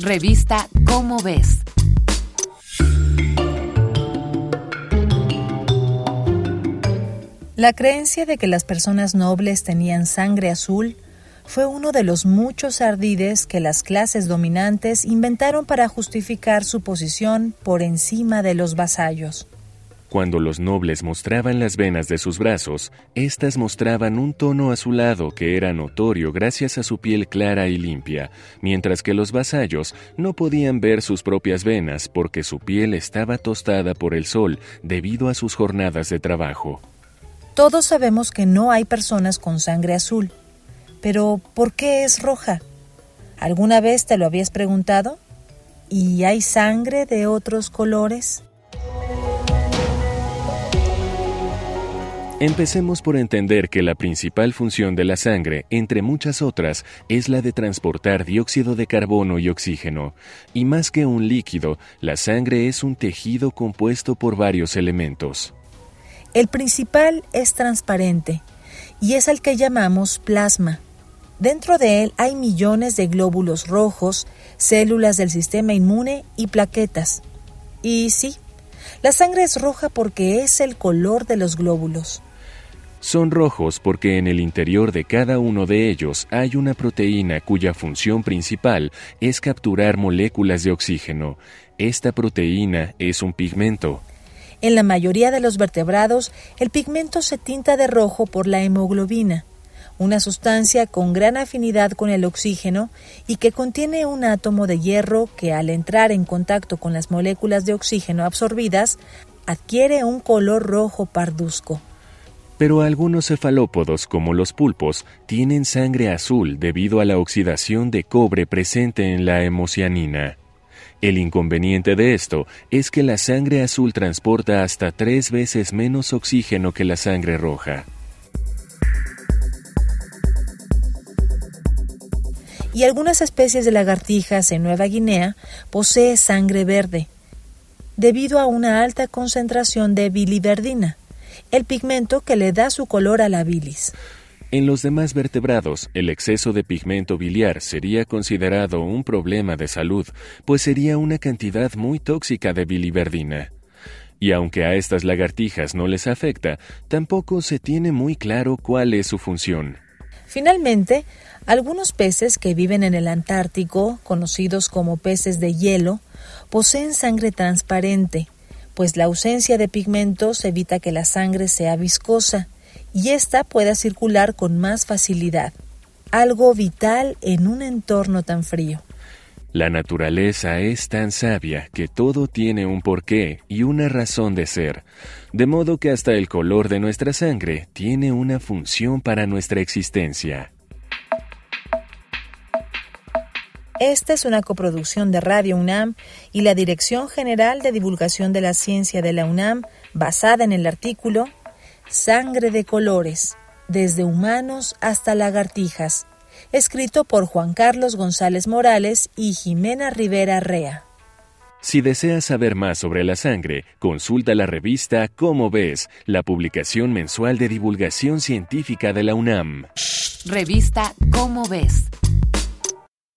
Revista Cómo ves. La creencia de que las personas nobles tenían sangre azul fue uno de los muchos ardides que las clases dominantes inventaron para justificar su posición por encima de los vasallos. Cuando los nobles mostraban las venas de sus brazos, éstas mostraban un tono azulado que era notorio gracias a su piel clara y limpia, mientras que los vasallos no podían ver sus propias venas porque su piel estaba tostada por el sol debido a sus jornadas de trabajo. Todos sabemos que no hay personas con sangre azul, pero ¿por qué es roja? ¿Alguna vez te lo habías preguntado? ¿Y hay sangre de otros colores? Empecemos por entender que la principal función de la sangre, entre muchas otras, es la de transportar dióxido de carbono y oxígeno. Y más que un líquido, la sangre es un tejido compuesto por varios elementos. El principal es transparente y es el que llamamos plasma. Dentro de él hay millones de glóbulos rojos, células del sistema inmune y plaquetas. Y sí, la sangre es roja porque es el color de los glóbulos. Son rojos porque en el interior de cada uno de ellos hay una proteína cuya función principal es capturar moléculas de oxígeno. Esta proteína es un pigmento. En la mayoría de los vertebrados, el pigmento se tinta de rojo por la hemoglobina, una sustancia con gran afinidad con el oxígeno y que contiene un átomo de hierro que al entrar en contacto con las moléculas de oxígeno absorbidas adquiere un color rojo parduzco. Pero algunos cefalópodos, como los pulpos, tienen sangre azul debido a la oxidación de cobre presente en la hemocianina. El inconveniente de esto es que la sangre azul transporta hasta tres veces menos oxígeno que la sangre roja. Y algunas especies de lagartijas en Nueva Guinea poseen sangre verde, debido a una alta concentración de biliverdina el pigmento que le da su color a la bilis. En los demás vertebrados, el exceso de pigmento biliar sería considerado un problema de salud, pues sería una cantidad muy tóxica de biliverdina. Y aunque a estas lagartijas no les afecta, tampoco se tiene muy claro cuál es su función. Finalmente, algunos peces que viven en el Antártico, conocidos como peces de hielo, poseen sangre transparente, pues la ausencia de pigmentos evita que la sangre sea viscosa y ésta pueda circular con más facilidad, algo vital en un entorno tan frío. La naturaleza es tan sabia que todo tiene un porqué y una razón de ser, de modo que hasta el color de nuestra sangre tiene una función para nuestra existencia. Esta es una coproducción de Radio UNAM y la Dirección General de Divulgación de la Ciencia de la UNAM, basada en el artículo Sangre de colores, desde humanos hasta lagartijas, escrito por Juan Carlos González Morales y Jimena Rivera Rea. Si deseas saber más sobre la sangre, consulta la revista Cómo ves, la publicación mensual de divulgación científica de la UNAM. Revista Cómo ves